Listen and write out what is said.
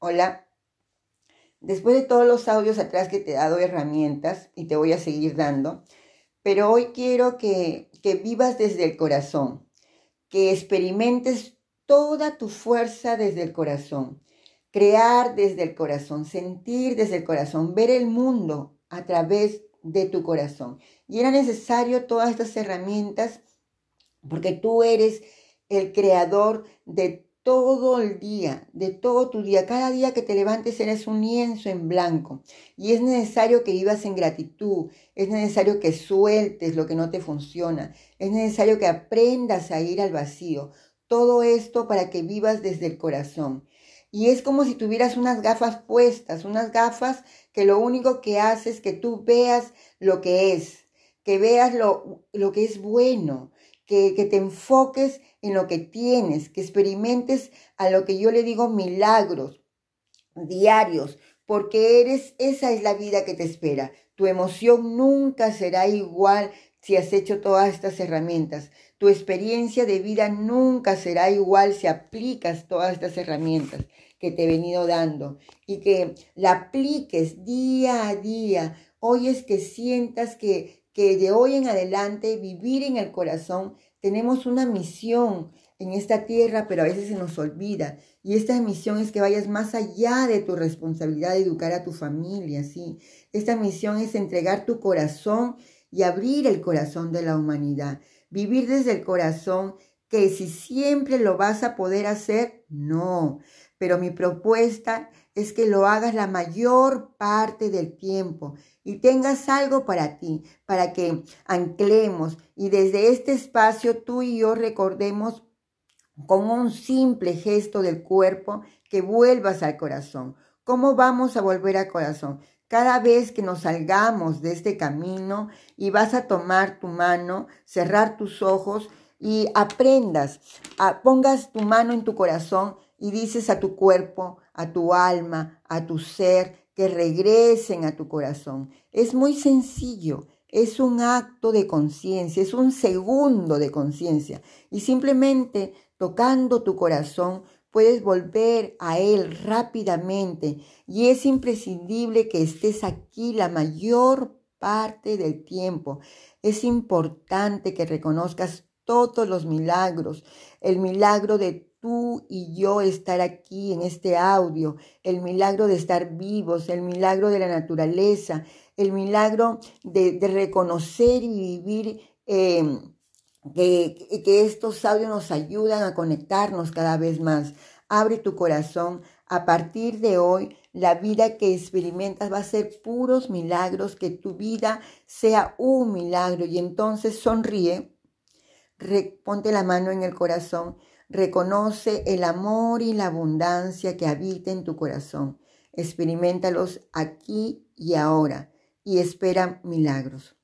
Hola. Después de todos los audios atrás que te he dado herramientas y te voy a seguir dando, pero hoy quiero que, que vivas desde el corazón, que experimentes toda tu fuerza desde el corazón, crear desde el corazón, sentir desde el corazón, ver el mundo a través de tu corazón. Y era necesario todas estas herramientas porque tú eres el creador de todo el día, de todo tu día. Cada día que te levantes eres un lienzo en blanco. Y es necesario que vivas en gratitud, es necesario que sueltes lo que no te funciona, es necesario que aprendas a ir al vacío. Todo esto para que vivas desde el corazón. Y es como si tuvieras unas gafas puestas, unas gafas que lo único que hace es que tú veas lo que es, que veas lo, lo que es bueno, que, te enfoques en lo que tienes, que experimentes a lo que yo le digo milagros diarios, porque eres, esa es la vida que te espera. Tu emoción nunca será igual si has hecho todas estas herramientas. Tu experiencia de vida nunca será igual si aplicas todas estas herramientas que te he venido dando y que la apliques día a día. Hoy es que sientas que, que de hoy en adelante vivir en el corazón tenemos una misión en esta tierra, pero a veces se nos olvida. Y esta misión es que vayas más allá de tu responsabilidad de educar a tu familia, ¿sí? Esta misión es entregar tu corazón y abrir el corazón de la humanidad. Vivir desde el corazón, que si siempre lo vas a poder hacer, no. Pero mi propuesta es que lo hagas la mayor parte del tiempo y tengas algo para ti, para que anclemos y desde este espacio tú y yo recordemos con un simple gesto del cuerpo que vuelvas al corazón. ¿Cómo vamos a volver al corazón? Cada vez que nos salgamos de este camino y vas a tomar tu mano, cerrar tus ojos y aprendas, pongas tu mano en tu corazón y dices a tu cuerpo, a tu alma, a tu ser, que regresen a tu corazón. Es muy sencillo, es un acto de conciencia, es un segundo de conciencia. Y simplemente tocando tu corazón puedes volver a él rápidamente. Y es imprescindible que estés aquí la mayor parte del tiempo. Es importante que reconozcas todos los milagros, el milagro de tú y yo estar aquí en este audio, el milagro de estar vivos, el milagro de la naturaleza, el milagro de, reconocer y vivir, em, que, que estos audios nos ayudan a conectarnos cada vez más. Abre tu corazón. A partir de hoy, la vida que experimentas va a ser puros milagros, que tu vida sea un milagro. Y entonces sonríe, ponte la mano en el corazón Reconoce el amor y la abundancia que habita en tu corazón. Experimentalos aquí y ahora y espera milagros.